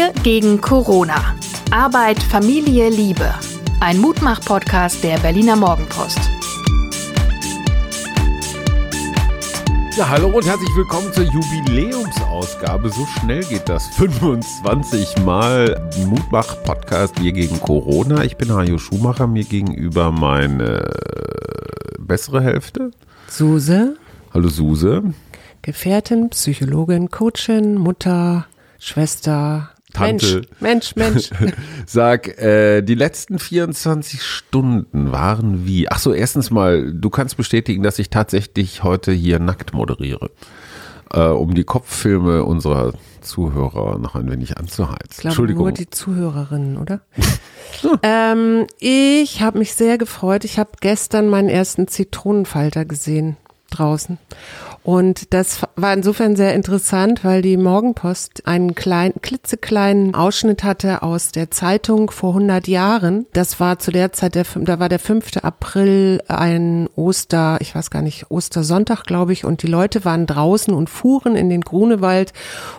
Wir gegen Corona. Arbeit, Familie, Liebe. Ein Mutmach-Podcast der Berliner Morgenpost. Ja, hallo und herzlich willkommen zur Jubiläumsausgabe. So schnell geht das. 25 Mal Mutmach-Podcast Wir gegen Corona. Ich bin Hajo Schumacher, mir gegenüber meine bessere Hälfte. Suse. Hallo Suse. Gefährtin, Psychologin, Coachin, Mutter, Schwester, Tante. Mensch, Mensch, Mensch. Sag, äh, die letzten 24 Stunden waren wie? Ach so, erstens mal, du kannst bestätigen, dass ich tatsächlich heute hier nackt moderiere, äh, um die Kopffilme unserer Zuhörer noch ein wenig anzuheizen. Ich glaube Entschuldigung. Nur die Zuhörerinnen, oder? ähm, ich habe mich sehr gefreut. Ich habe gestern meinen ersten Zitronenfalter gesehen draußen. Und das war insofern sehr interessant, weil die Morgenpost einen kleinen, klitzekleinen Ausschnitt hatte aus der Zeitung vor 100 Jahren. Das war zu der Zeit, der, da war der 5. April ein Oster, ich weiß gar nicht, Ostersonntag, glaube ich, und die Leute waren draußen und fuhren in den Grunewald,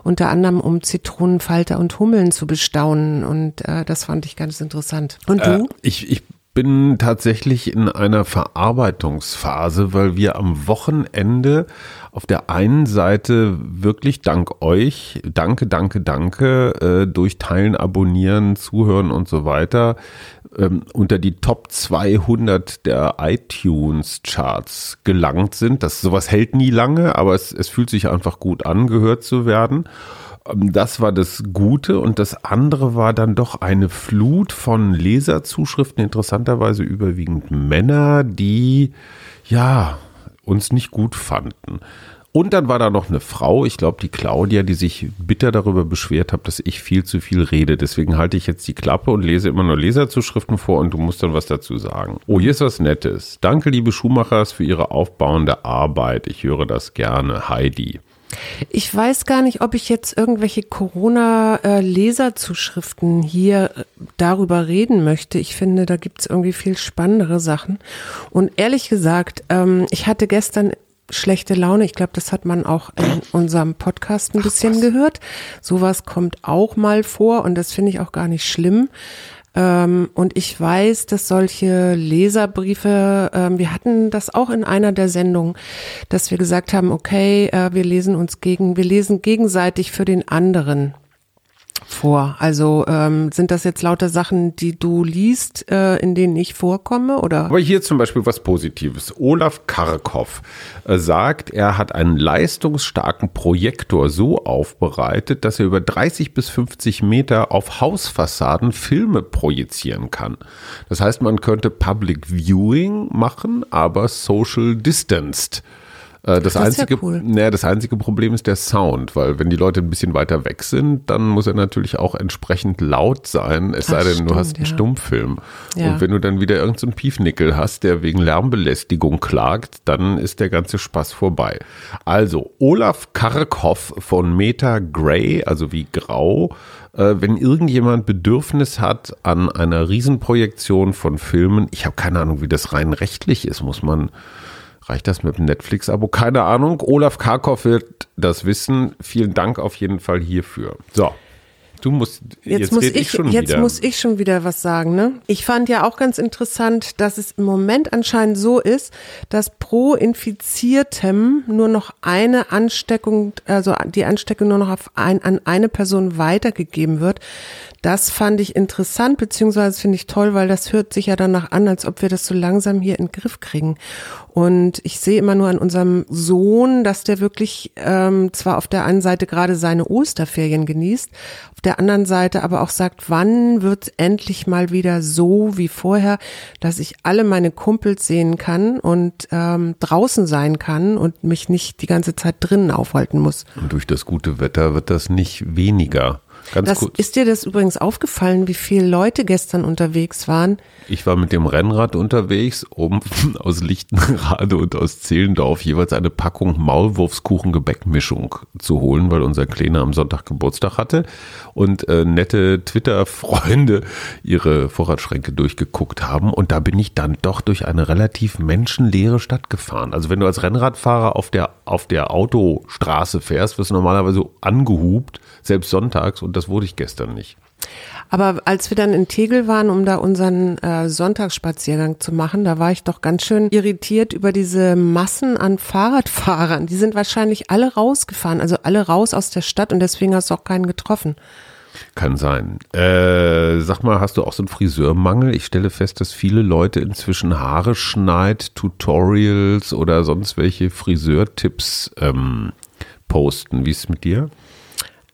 unter anderem um Zitronenfalter und Hummeln zu bestaunen. Und äh, das fand ich ganz interessant. Und du? Äh, ich, ich bin tatsächlich in einer Verarbeitungsphase, weil wir am Wochenende auf der einen Seite wirklich dank euch, danke, danke, danke, äh, durch Teilen, Abonnieren, Zuhören und so weiter, ähm, unter die Top 200 der iTunes Charts gelangt sind. Das sowas hält nie lange, aber es, es fühlt sich einfach gut an, gehört zu werden. Ähm, das war das Gute und das andere war dann doch eine Flut von Leserzuschriften, interessanterweise überwiegend Männer, die ja uns nicht gut fanden. Und dann war da noch eine Frau, ich glaube die Claudia, die sich bitter darüber beschwert hat, dass ich viel zu viel rede. Deswegen halte ich jetzt die Klappe und lese immer nur Leserzuschriften vor und du musst dann was dazu sagen. Oh, hier ist was Nettes. Danke, liebe Schuhmachers, für Ihre aufbauende Arbeit. Ich höre das gerne. Heidi. Ich weiß gar nicht, ob ich jetzt irgendwelche Corona-Leserzuschriften hier äh, darüber reden möchte. Ich finde, da gibt es irgendwie viel spannendere Sachen. Und ehrlich gesagt, ähm, ich hatte gestern schlechte Laune. Ich glaube, das hat man auch in unserem Podcast ein bisschen Ach, gehört. Sowas kommt auch mal vor und das finde ich auch gar nicht schlimm. Ähm, und ich weiß, dass solche Leserbriefe, ähm, wir hatten das auch in einer der Sendungen, dass wir gesagt haben, okay, äh, wir lesen uns gegen, wir lesen gegenseitig für den anderen vor? Also ähm, sind das jetzt lauter Sachen, die du liest, äh, in denen ich vorkomme? Oder? Aber hier zum Beispiel was Positives. Olaf Karkow äh, sagt, er hat einen leistungsstarken Projektor so aufbereitet, dass er über 30 bis 50 Meter auf Hausfassaden Filme projizieren kann. Das heißt, man könnte Public Viewing machen, aber social distanced. Äh, das, das einzige, ja cool. naja, das einzige Problem ist der Sound, weil wenn die Leute ein bisschen weiter weg sind, dann muss er natürlich auch entsprechend laut sein, es Ach, sei denn, stimmt, du hast einen ja. Stummfilm. Ja. Und wenn du dann wieder irgendeinen so Piefnickel hast, der wegen Lärmbelästigung klagt, dann ist der ganze Spaß vorbei. Also, Olaf Karkow von Meta Grey, also wie grau, äh, wenn irgendjemand Bedürfnis hat an einer Riesenprojektion von Filmen, ich habe keine Ahnung, wie das rein rechtlich ist, muss man Reicht das mit dem Netflix-Abo? Keine Ahnung. Olaf Karkow wird das wissen. Vielen Dank auf jeden Fall hierfür. So. Du musst jetzt, jetzt muss ich, ich schon jetzt wieder. muss ich schon wieder was sagen, ne? Ich fand ja auch ganz interessant, dass es im Moment anscheinend so ist, dass pro Infiziertem nur noch eine Ansteckung, also die Ansteckung nur noch auf ein, an eine Person weitergegeben wird. Das fand ich interessant, beziehungsweise finde ich toll, weil das hört sich ja danach an, als ob wir das so langsam hier in den Griff kriegen. Und ich sehe immer nur an unserem Sohn, dass der wirklich ähm, zwar auf der einen Seite gerade seine Osterferien genießt, auf der anderen Seite aber auch sagt, wann wird endlich mal wieder so wie vorher, dass ich alle meine Kumpels sehen kann und ähm, draußen sein kann und mich nicht die ganze Zeit drinnen aufhalten muss. Und durch das gute Wetter wird das nicht weniger. Ganz das, kurz. Ist dir das übrigens aufgefallen, wie viele Leute gestern unterwegs waren? Ich war mit dem Rennrad unterwegs, um aus Lichtenrade und aus Zehlendorf jeweils eine Packung Maulwurfskuchen-Gebäckmischung zu holen, weil unser Kleiner am Sonntag Geburtstag hatte und äh, nette Twitter-Freunde ihre Vorratsschränke durchgeguckt haben. Und da bin ich dann doch durch eine relativ menschenleere Stadt gefahren. Also wenn du als Rennradfahrer auf der, auf der Autostraße fährst, wirst du normalerweise angehupt, selbst sonntags und und das wurde ich gestern nicht. Aber als wir dann in Tegel waren, um da unseren äh, Sonntagsspaziergang zu machen, da war ich doch ganz schön irritiert über diese Massen an Fahrradfahrern. Die sind wahrscheinlich alle rausgefahren, also alle raus aus der Stadt und deswegen hast du auch keinen getroffen. Kann sein. Äh, sag mal, hast du auch so einen Friseurmangel? Ich stelle fest, dass viele Leute inzwischen Haare schneid, Tutorials oder sonst welche Friseurtipps ähm, posten. Wie ist es mit dir?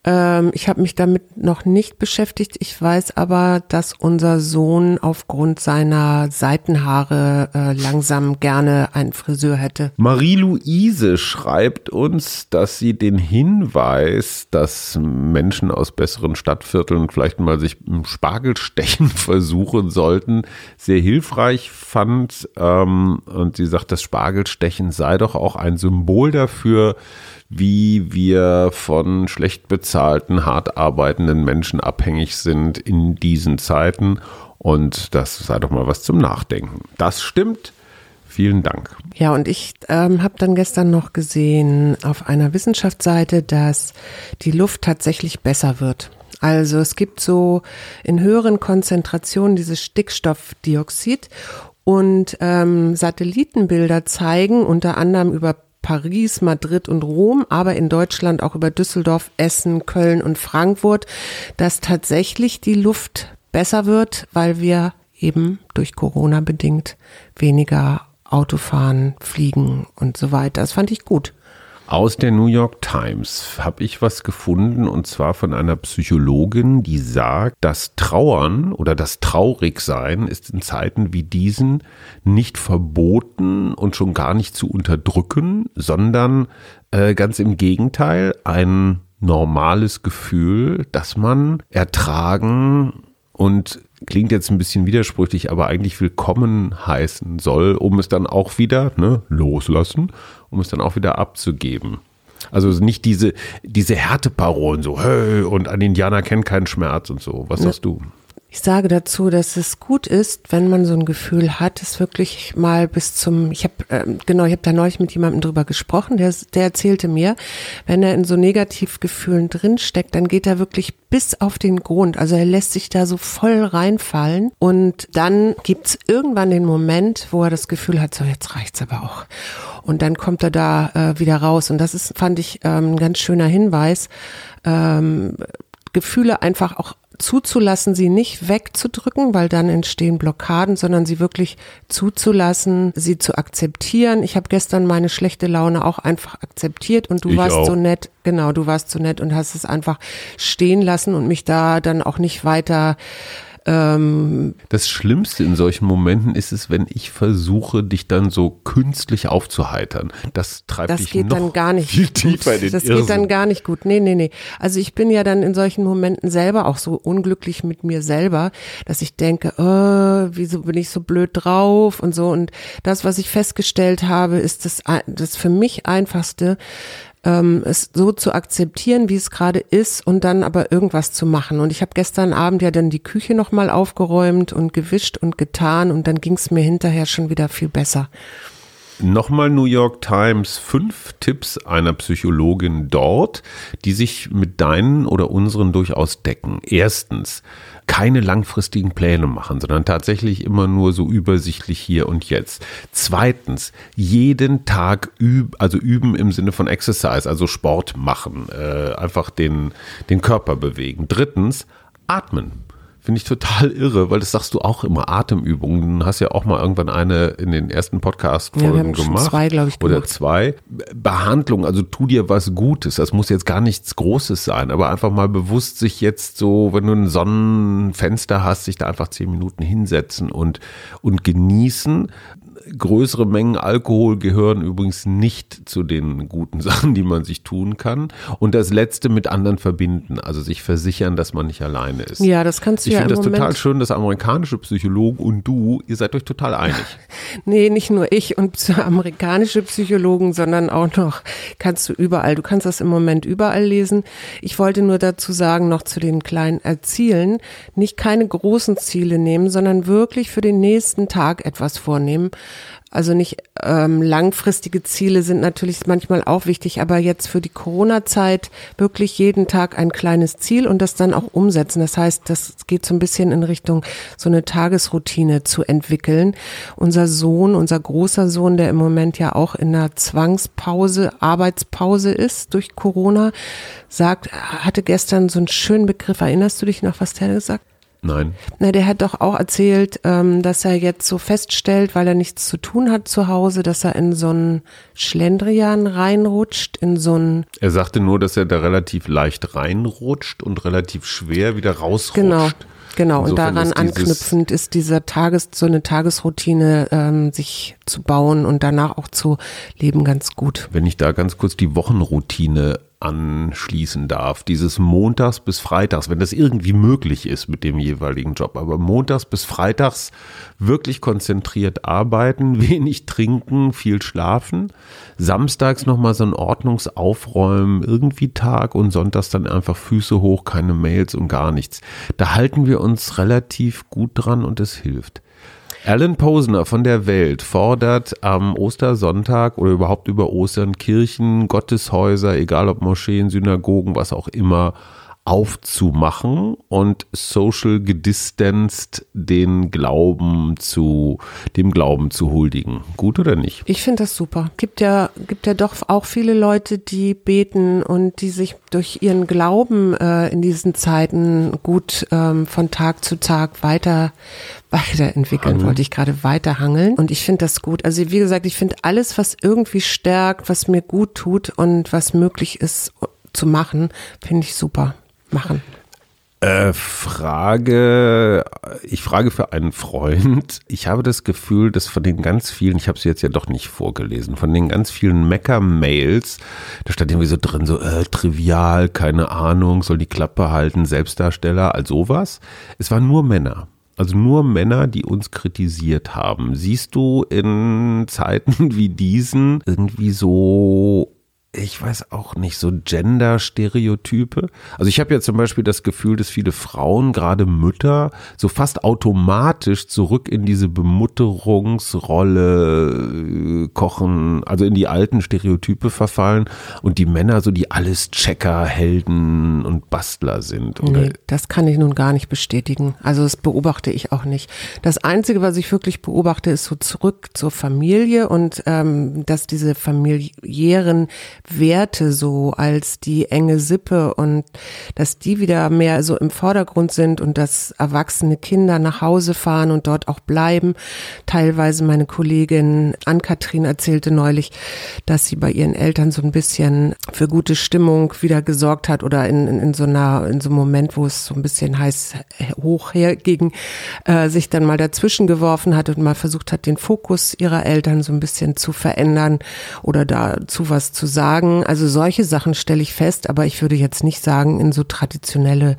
Ähm, ich habe mich damit noch nicht beschäftigt. Ich weiß aber, dass unser Sohn aufgrund seiner Seitenhaare äh, langsam gerne einen Friseur hätte. Marie-Louise schreibt uns, dass sie den Hinweis, dass Menschen aus besseren Stadtvierteln vielleicht mal sich im Spargelstechen versuchen sollten, sehr hilfreich fand. Ähm, und sie sagt, das Spargelstechen sei doch auch ein Symbol dafür, wie wir von schlecht bezahlten, hart arbeitenden Menschen abhängig sind in diesen Zeiten. Und das sei doch mal was zum Nachdenken. Das stimmt. Vielen Dank. Ja, und ich ähm, habe dann gestern noch gesehen auf einer Wissenschaftsseite, dass die Luft tatsächlich besser wird. Also es gibt so in höheren Konzentrationen dieses Stickstoffdioxid und ähm, Satellitenbilder zeigen unter anderem über Paris, Madrid und Rom, aber in Deutschland auch über Düsseldorf, Essen, Köln und Frankfurt, dass tatsächlich die Luft besser wird, weil wir eben durch Corona bedingt weniger Autofahren, fliegen und so weiter. Das fand ich gut. Aus der New York Times habe ich was gefunden und zwar von einer Psychologin, die sagt, das Trauern oder das Traurigsein ist in Zeiten wie diesen nicht verboten und schon gar nicht zu unterdrücken, sondern äh, ganz im Gegenteil ein normales Gefühl, das man ertragen und klingt jetzt ein bisschen widersprüchlich, aber eigentlich willkommen heißen soll, um es dann auch wieder ne, loslassen, um es dann auch wieder abzugeben. Also nicht diese, diese Härteparolen so, hey, und ein Indianer kennt keinen Schmerz und so. Was sagst du? Ich sage dazu, dass es gut ist, wenn man so ein Gefühl hat, es wirklich mal bis zum, ich habe äh, genau, ich habe da neulich mit jemandem drüber gesprochen, der, der erzählte mir, wenn er in so Negativgefühlen drinsteckt, dann geht er wirklich bis auf den Grund. Also er lässt sich da so voll reinfallen und dann gibt's irgendwann den Moment, wo er das Gefühl hat, so jetzt reicht's aber auch. Und dann kommt er da äh, wieder raus. Und das ist, fand ich, ähm, ein ganz schöner Hinweis. Ähm, Gefühle einfach auch zuzulassen, sie nicht wegzudrücken, weil dann entstehen Blockaden, sondern sie wirklich zuzulassen, sie zu akzeptieren. Ich habe gestern meine schlechte Laune auch einfach akzeptiert und du ich warst auch. so nett, genau, du warst so nett und hast es einfach stehen lassen und mich da dann auch nicht weiter ähm, das Schlimmste in solchen Momenten ist es, wenn ich versuche, dich dann so künstlich aufzuheitern. Das treibt das dich geht noch dann gar nicht viel tiefer in den Das Irrsinn. geht dann gar nicht gut. Nee, nee, nee. Also ich bin ja dann in solchen Momenten selber auch so unglücklich mit mir selber, dass ich denke, oh, wieso bin ich so blöd drauf und so. Und das, was ich festgestellt habe, ist das, das für mich einfachste, ähm, es so zu akzeptieren, wie es gerade ist und dann aber irgendwas zu machen. Und ich habe gestern Abend ja dann die Küche nochmal aufgeräumt und gewischt und getan und dann ging es mir hinterher schon wieder viel besser. Nochmal New York Times, fünf Tipps einer Psychologin dort, die sich mit deinen oder unseren durchaus decken. Erstens, keine langfristigen Pläne machen, sondern tatsächlich immer nur so übersichtlich hier und jetzt. Zweitens, jeden Tag üben, also üben im Sinne von Exercise, also Sport machen, äh, einfach den, den Körper bewegen. Drittens, atmen. Finde ich total irre, weil das sagst du auch immer, Atemübungen. Du hast ja auch mal irgendwann eine in den ersten Podcast-Folgen ja, gemacht. Zwei, glaube ich, gemacht. Oder zwei. Behandlung, also tu dir was Gutes. Das muss jetzt gar nichts Großes sein, aber einfach mal bewusst sich jetzt so, wenn du ein Sonnenfenster hast, sich da einfach zehn Minuten hinsetzen und, und genießen größere Mengen Alkohol gehören übrigens nicht zu den guten Sachen, die man sich tun kann. Und das Letzte mit anderen verbinden, also sich versichern, dass man nicht alleine ist. Ja, das kannst du ich ja finde das Moment total schön, dass amerikanische Psychologen und du, ihr seid euch total einig. nee, nicht nur ich und amerikanische Psychologen, sondern auch noch kannst du überall. Du kannst das im Moment überall lesen. Ich wollte nur dazu sagen, noch zu den kleinen Erzielen, nicht keine großen Ziele nehmen, sondern wirklich für den nächsten Tag etwas vornehmen Also nicht ähm, langfristige Ziele sind natürlich manchmal auch wichtig, aber jetzt für die Corona-Zeit wirklich jeden Tag ein kleines Ziel und das dann auch umsetzen. Das heißt, das geht so ein bisschen in Richtung so eine Tagesroutine zu entwickeln. Unser Sohn, unser großer Sohn, der im Moment ja auch in einer Zwangspause, Arbeitspause ist durch Corona, sagt, hatte gestern so einen schönen Begriff. Erinnerst du dich noch, was der gesagt hat? Nein. Na, der hat doch auch erzählt, ähm, dass er jetzt so feststellt, weil er nichts zu tun hat zu Hause, dass er in so einen Schlendrian reinrutscht, in so einen. Er sagte nur, dass er da relativ leicht reinrutscht und relativ schwer wieder rausrutscht. Genau. Genau, Insofern und daran ist anknüpfend ist dieser Tages, so eine Tagesroutine, ähm, sich zu bauen und danach auch zu leben ganz gut. Wenn ich da ganz kurz die Wochenroutine anschließen darf. Dieses Montags bis Freitags, wenn das irgendwie möglich ist mit dem jeweiligen Job. Aber Montags bis Freitags wirklich konzentriert arbeiten, wenig trinken, viel schlafen. Samstags nochmal so ein Ordnungsaufräumen, irgendwie Tag und Sonntags dann einfach Füße hoch, keine Mails und gar nichts. Da halten wir uns relativ gut dran und es hilft. Alan Posner von der Welt fordert am Ostersonntag oder überhaupt über Ostern Kirchen, Gotteshäuser, egal ob Moscheen, Synagogen, was auch immer, aufzumachen und social gedistanced den Glauben zu, dem Glauben zu huldigen. Gut oder nicht? Ich finde das super. Gibt ja, gibt ja doch auch viele Leute, die beten und die sich durch ihren Glauben äh, in diesen Zeiten gut ähm, von Tag zu Tag weiter, weiterentwickeln, Hangeln. wollte ich gerade weiterhangeln. Und ich finde das gut. Also wie gesagt, ich finde alles, was irgendwie stärkt, was mir gut tut und was möglich ist zu machen, finde ich super machen? Äh, Frage, ich frage für einen Freund. Ich habe das Gefühl, dass von den ganz vielen, ich habe es jetzt ja doch nicht vorgelesen, von den ganz vielen Mecker-Mails, da stand irgendwie so drin, so äh, trivial, keine Ahnung, soll die Klappe halten, Selbstdarsteller, all sowas. Es waren nur Männer. Also nur Männer, die uns kritisiert haben. Siehst du in Zeiten wie diesen irgendwie so ich weiß auch nicht, so Gender-Stereotype. Also ich habe ja zum Beispiel das Gefühl, dass viele Frauen, gerade Mütter, so fast automatisch zurück in diese Bemutterungsrolle äh, kochen, also in die alten Stereotype verfallen und die Männer so die alles Checker, Helden und Bastler sind. Oder? Nee, das kann ich nun gar nicht bestätigen. Also das beobachte ich auch nicht. Das Einzige, was ich wirklich beobachte, ist so zurück zur Familie und ähm, dass diese familiären Werte so als die enge Sippe und dass die wieder mehr so im Vordergrund sind und dass erwachsene Kinder nach Hause fahren und dort auch bleiben. Teilweise meine Kollegin Ann-Kathrin erzählte neulich, dass sie bei ihren Eltern so ein bisschen für gute Stimmung wieder gesorgt hat oder in, in, in so einer, in so einem Moment, wo es so ein bisschen heiß hoch herging, äh, sich dann mal dazwischen geworfen hat und mal versucht hat, den Fokus ihrer Eltern so ein bisschen zu verändern oder dazu was zu sagen sagen, also solche Sachen stelle ich fest, aber ich würde jetzt nicht sagen, in so traditionelle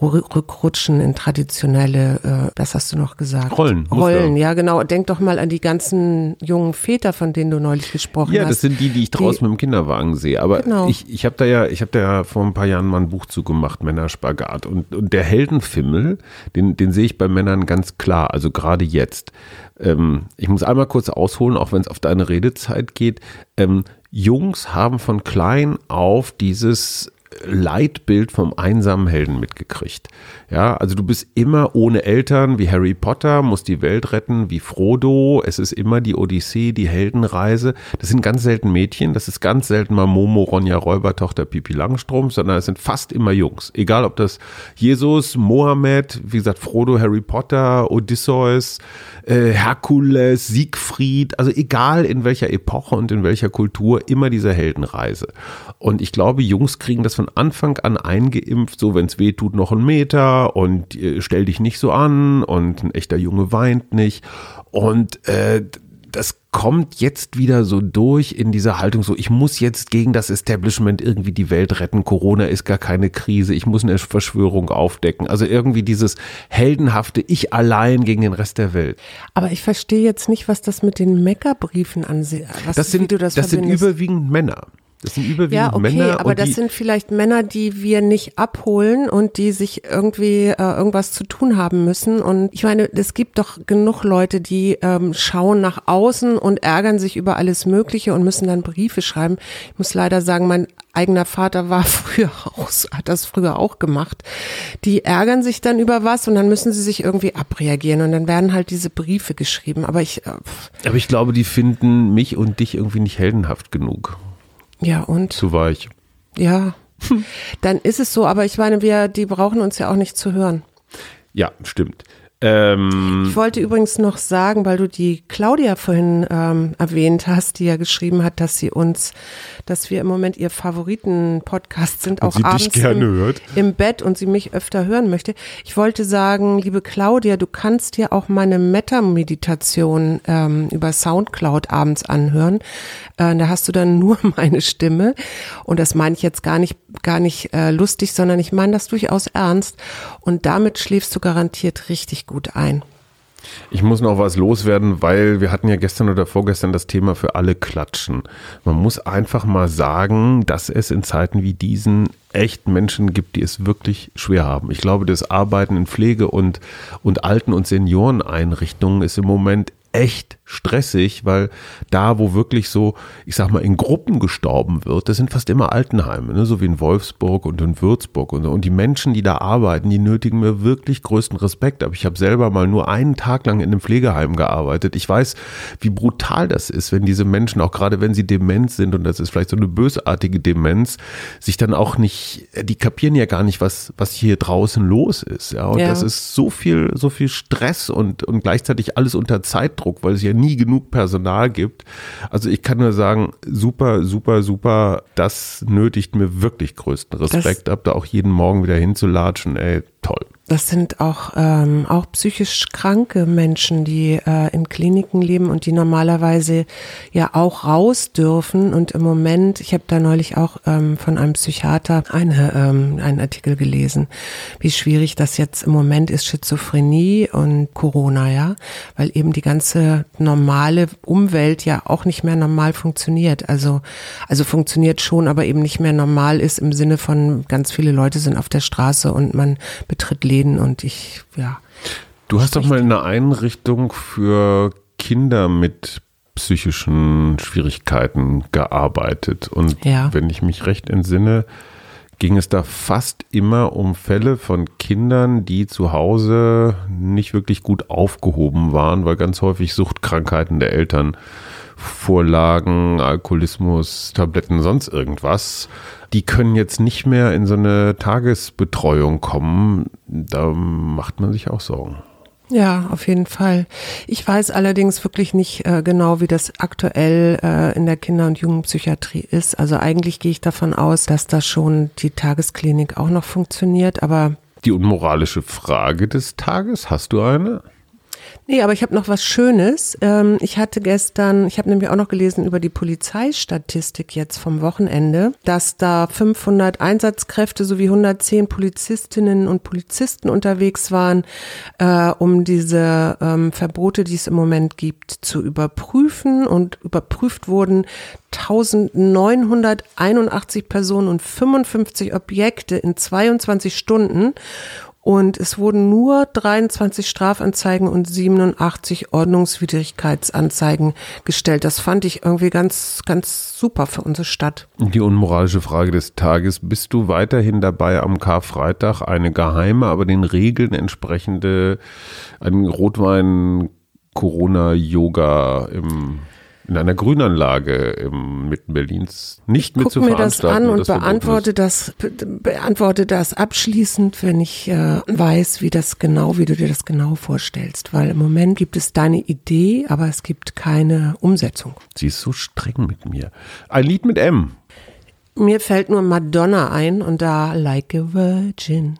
Rückrutschen, in traditionelle, äh, das hast du noch gesagt. Rollen. Rollen, ja genau. Denk doch mal an die ganzen jungen Väter, von denen du neulich gesprochen ja, hast. Ja, das sind die, die ich draußen die, mit dem Kinderwagen sehe. Aber genau. ich, ich habe da ja, ich habe da ja vor ein paar Jahren mal ein Buch zugemacht, Männerspagat. Und, und der Heldenfimmel, den, den sehe ich bei Männern ganz klar, also gerade jetzt. Ähm, ich muss einmal kurz ausholen, auch wenn es auf deine Redezeit geht. Ähm, Jungs haben von klein auf dieses Leitbild vom einsamen Helden mitgekriegt. Ja, also du bist immer ohne Eltern wie Harry Potter, musst die Welt retten wie Frodo. Es ist immer die Odyssee, die Heldenreise. Das sind ganz selten Mädchen, das ist ganz selten mal Momo, Ronja Räubertochter, Pipi Langstrom, sondern es sind fast immer Jungs. Egal ob das Jesus, Mohammed, wie gesagt Frodo, Harry Potter, Odysseus, äh, Herkules, Siegfried, also egal in welcher Epoche und in welcher Kultur, immer diese Heldenreise. Und ich glaube, Jungs kriegen das von Anfang an eingeimpft, so wenn es weh tut, noch einen Meter und äh, stell dich nicht so an und ein echter Junge weint nicht. Und äh, das kommt jetzt wieder so durch in dieser Haltung, so ich muss jetzt gegen das Establishment irgendwie die Welt retten, Corona ist gar keine Krise, ich muss eine Verschwörung aufdecken. Also irgendwie dieses heldenhafte Ich allein gegen den Rest der Welt. Aber ich verstehe jetzt nicht, was das mit den Meckerbriefen ansieht. Das sind, das, das sind überwiegend Männer. Das sind überwiegend ja, okay, Männer. aber das sind vielleicht Männer, die wir nicht abholen und die sich irgendwie äh, irgendwas zu tun haben müssen. Und ich meine, es gibt doch genug Leute, die ähm, schauen nach außen und ärgern sich über alles Mögliche und müssen dann Briefe schreiben. Ich muss leider sagen, mein eigener Vater war früher auch, hat das früher auch gemacht. Die ärgern sich dann über was und dann müssen sie sich irgendwie abreagieren und dann werden halt diese Briefe geschrieben. Aber ich. Äh, aber ich glaube, die finden mich und dich irgendwie nicht heldenhaft genug. Ja, und? Zu weich. Ja. Dann ist es so, aber ich meine, wir, die brauchen uns ja auch nicht zu hören. Ja, stimmt. Ähm, ich wollte übrigens noch sagen, weil du die Claudia vorhin ähm, erwähnt hast, die ja geschrieben hat, dass sie uns, dass wir im Moment ihr Favoriten-Podcast sind, auch abends im, im, Bett und sie mich öfter hören möchte. Ich wollte sagen, liebe Claudia, du kannst dir auch meine Metta-Meditation ähm, über Soundcloud abends anhören. Äh, da hast du dann nur meine Stimme und das meine ich jetzt gar nicht, gar nicht äh, lustig, sondern ich meine das durchaus ernst und damit schläfst du garantiert richtig gut ein. Ich muss noch was loswerden, weil wir hatten ja gestern oder vorgestern das Thema für alle klatschen. Man muss einfach mal sagen, dass es in Zeiten wie diesen echt Menschen gibt, die es wirklich schwer haben. Ich glaube, das Arbeiten in Pflege und, und Alten- und Senioreneinrichtungen ist im Moment echt stressig, weil da, wo wirklich so, ich sag mal, in Gruppen gestorben wird, das sind fast immer Altenheime, ne? so wie in Wolfsburg und in Würzburg. Und, und die Menschen, die da arbeiten, die nötigen mir wirklich größten Respekt. Aber ich habe selber mal nur einen Tag lang in einem Pflegeheim gearbeitet. Ich weiß, wie brutal das ist, wenn diese Menschen, auch gerade wenn sie dement sind, und das ist vielleicht so eine bösartige Demenz, sich dann auch nicht, die kapieren ja gar nicht, was, was hier draußen los ist. Ja, und ja. das ist so viel, so viel Stress und, und gleichzeitig alles unter Zeitdruck, weil es ja nie genug Personal gibt. Also ich kann nur sagen, super, super, super, das nötigt mir wirklich größten Respekt ab, da auch jeden Morgen wieder hinzulatschen, ey, toll. Das sind auch, ähm, auch psychisch kranke Menschen, die äh, in Kliniken leben und die normalerweise ja auch raus dürfen. Und im Moment, ich habe da neulich auch ähm, von einem Psychiater eine, ähm, einen Artikel gelesen, wie schwierig das jetzt im Moment ist, Schizophrenie und Corona, ja, weil eben die ganze normale Umwelt ja auch nicht mehr normal funktioniert. Also, also funktioniert schon, aber eben nicht mehr normal ist im Sinne von ganz viele Leute sind auf der Straße und man betritt Leben Läden und ich, ja. Du hast doch mal in einer Einrichtung für Kinder mit psychischen Schwierigkeiten gearbeitet. Und ja. wenn ich mich recht entsinne, ging es da fast immer um Fälle von Kindern, die zu Hause nicht wirklich gut aufgehoben waren, weil ganz häufig Suchtkrankheiten der Eltern vorlagen, Alkoholismus, Tabletten, sonst irgendwas die können jetzt nicht mehr in so eine Tagesbetreuung kommen. Da macht man sich auch Sorgen. Ja, auf jeden Fall. Ich weiß allerdings wirklich nicht äh, genau, wie das aktuell äh, in der Kinder- und Jugendpsychiatrie ist. Also eigentlich gehe ich davon aus, dass da schon die Tagesklinik auch noch funktioniert, aber die unmoralische Frage des Tages, hast du eine? Nee, aber ich habe noch was Schönes. Ähm, ich hatte gestern, ich habe nämlich auch noch gelesen über die Polizeistatistik jetzt vom Wochenende, dass da 500 Einsatzkräfte sowie 110 Polizistinnen und Polizisten unterwegs waren, äh, um diese ähm, Verbote, die es im Moment gibt, zu überprüfen. Und überprüft wurden 1981 Personen und 55 Objekte in 22 Stunden. Und es wurden nur 23 Strafanzeigen und 87 Ordnungswidrigkeitsanzeigen gestellt. Das fand ich irgendwie ganz, ganz super für unsere Stadt. Die unmoralische Frage des Tages. Bist du weiterhin dabei, am Karfreitag eine geheime, aber den Regeln entsprechende, einen Rotwein Corona-Yoga im in einer Grünanlage im mitten Berlins nicht mit zu mir das an und das beantworte das, beantworte das abschließend, wenn ich äh, weiß, wie das genau, wie du dir das genau vorstellst. Weil im Moment gibt es deine Idee, aber es gibt keine Umsetzung. Sie ist so streng mit mir. Ein Lied mit M. Mir fällt nur Madonna ein und da Like a Virgin.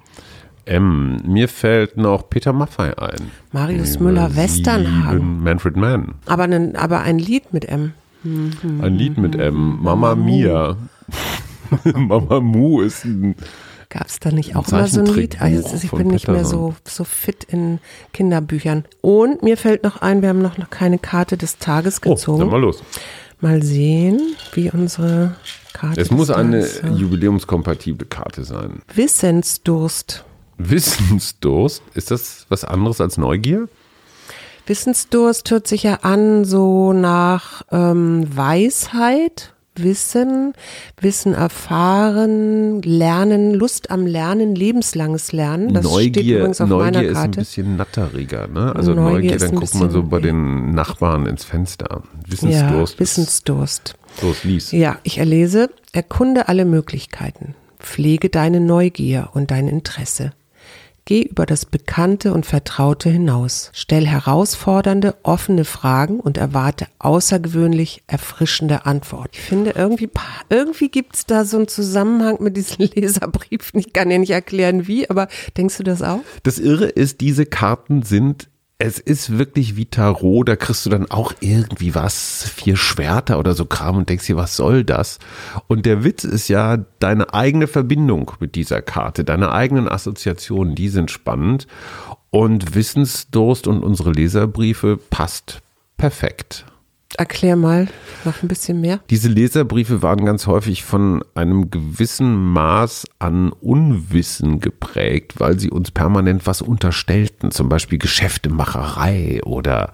M. Mir fällt noch Peter Maffay ein. Marius Müller-Westernhagen. Manfred Mann. Aber, ein, aber ein Lied mit M. Ein Lied mit M. Mama Mia. Mama Mu ist ein. Gab es da nicht auch mal so ein Lied? Also ich bin nicht mehr so, so fit in Kinderbüchern. Und mir fällt noch ein, wir haben noch keine Karte des Tages gezogen. Oh, dann mal los. Mal sehen, wie unsere Karte. Es muss eine jubiläumskompatible Karte sein. Wissensdurst. Wissensdurst? Ist das was anderes als Neugier? Wissensdurst hört sich ja an so nach ähm, Weisheit, Wissen, Wissen erfahren, Lernen, Lust am Lernen, lebenslanges Lernen. Das Neugier, steht übrigens auf Neugier meiner Karte. ist ein bisschen natteriger, ne? Also Neugier, Neugier dann guckt man so bei den Nachbarn ins Fenster. Wissensdurst. Ja, Wissensdurst. So, es liest. Ja, ich erlese, erkunde alle Möglichkeiten. Pflege deine Neugier und dein Interesse. Geh über das Bekannte und Vertraute hinaus. Stell herausfordernde, offene Fragen und erwarte außergewöhnlich erfrischende Antworten. Ich finde, irgendwie, irgendwie gibt es da so einen Zusammenhang mit diesen Leserbriefen. Ich kann ja nicht erklären, wie, aber denkst du das auch? Das Irre ist, diese Karten sind es ist wirklich wie Tarot, da kriegst du dann auch irgendwie was, vier Schwerter oder so Kram und denkst dir, was soll das? Und der Witz ist ja, deine eigene Verbindung mit dieser Karte, deine eigenen Assoziationen, die sind spannend. Und Wissensdurst und unsere Leserbriefe passt perfekt. Erklär mal noch ein bisschen mehr. Diese Leserbriefe waren ganz häufig von einem gewissen Maß an Unwissen geprägt, weil sie uns permanent was unterstellten, zum Beispiel Geschäftemacherei oder,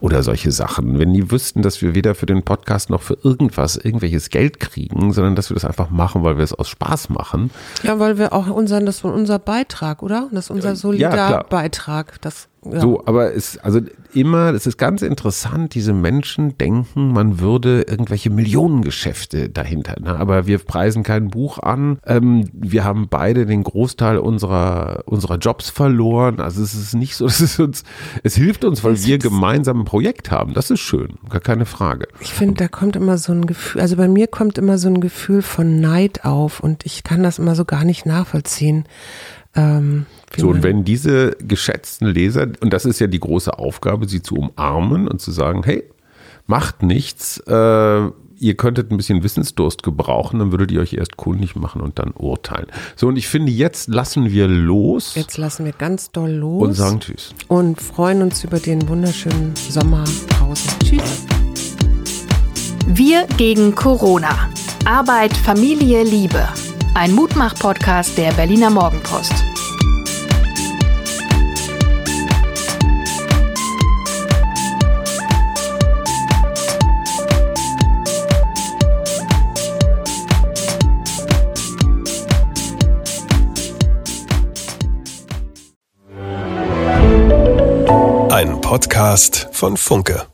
oder solche Sachen. Wenn die wüssten, dass wir weder für den Podcast noch für irgendwas irgendwelches Geld kriegen, sondern dass wir das einfach machen, weil wir es aus Spaß machen. Ja, weil wir auch unseren, das ist unser Beitrag, oder? Das ist unser Solidarbeitrag. Ja, ja. So, aber es, also immer, es ist ganz interessant, diese Menschen denken, man würde irgendwelche Millionengeschäfte dahinter. Ne? Aber wir preisen kein Buch an. Ähm, wir haben beide den Großteil unserer, unserer Jobs verloren. Also es ist nicht so, dass es uns, es hilft uns, weil wir gemeinsam ein Projekt haben. Das ist schön, gar keine Frage. Ich finde, da kommt immer so ein Gefühl, also bei mir kommt immer so ein Gefühl von Neid auf und ich kann das immer so gar nicht nachvollziehen. Ähm, so, und wenn diese geschätzten Leser, und das ist ja die große Aufgabe, sie zu umarmen und zu sagen, hey, macht nichts, äh, ihr könntet ein bisschen Wissensdurst gebrauchen, dann würdet ihr euch erst kundig machen und dann urteilen. So, und ich finde, jetzt lassen wir los. Jetzt lassen wir ganz doll los. Und sagen Tschüss. Und freuen uns über den wunderschönen Sommer draußen. Tschüss. Wir gegen Corona. Arbeit, Familie, Liebe. Ein Mutmach-Podcast der Berliner Morgenpost. Podcast von Funke.